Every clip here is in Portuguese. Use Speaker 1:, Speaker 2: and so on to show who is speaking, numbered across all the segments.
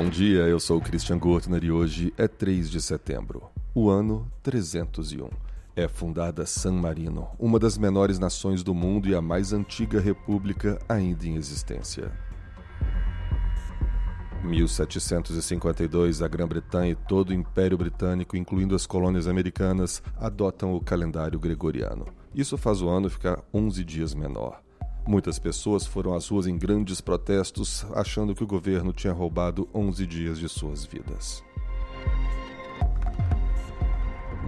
Speaker 1: Bom dia, eu sou Christian Gurtner e hoje é 3 de setembro, o ano 301. É fundada San Marino, uma das menores nações do mundo e a mais antiga república ainda em existência. 1752, a Grã-Bretanha e todo o Império Britânico, incluindo as colônias americanas, adotam o calendário gregoriano. Isso faz o ano ficar 11 dias menor. Muitas pessoas foram às ruas em grandes protestos, achando que o governo tinha roubado 11 dias de suas vidas.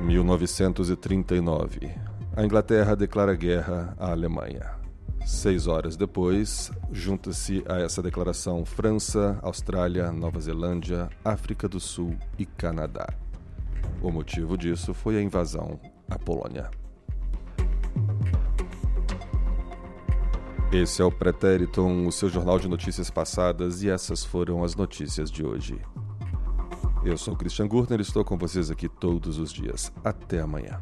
Speaker 1: 1939. A Inglaterra declara guerra à Alemanha. Seis horas depois, junta-se a essa declaração França, Austrália, Nova Zelândia, África do Sul e Canadá. O motivo disso foi a invasão à Polônia. Esse é o Pretériton, o seu jornal de notícias passadas, e essas foram as notícias de hoje. Eu sou Christian Gurtner e estou com vocês aqui todos os dias. Até amanhã.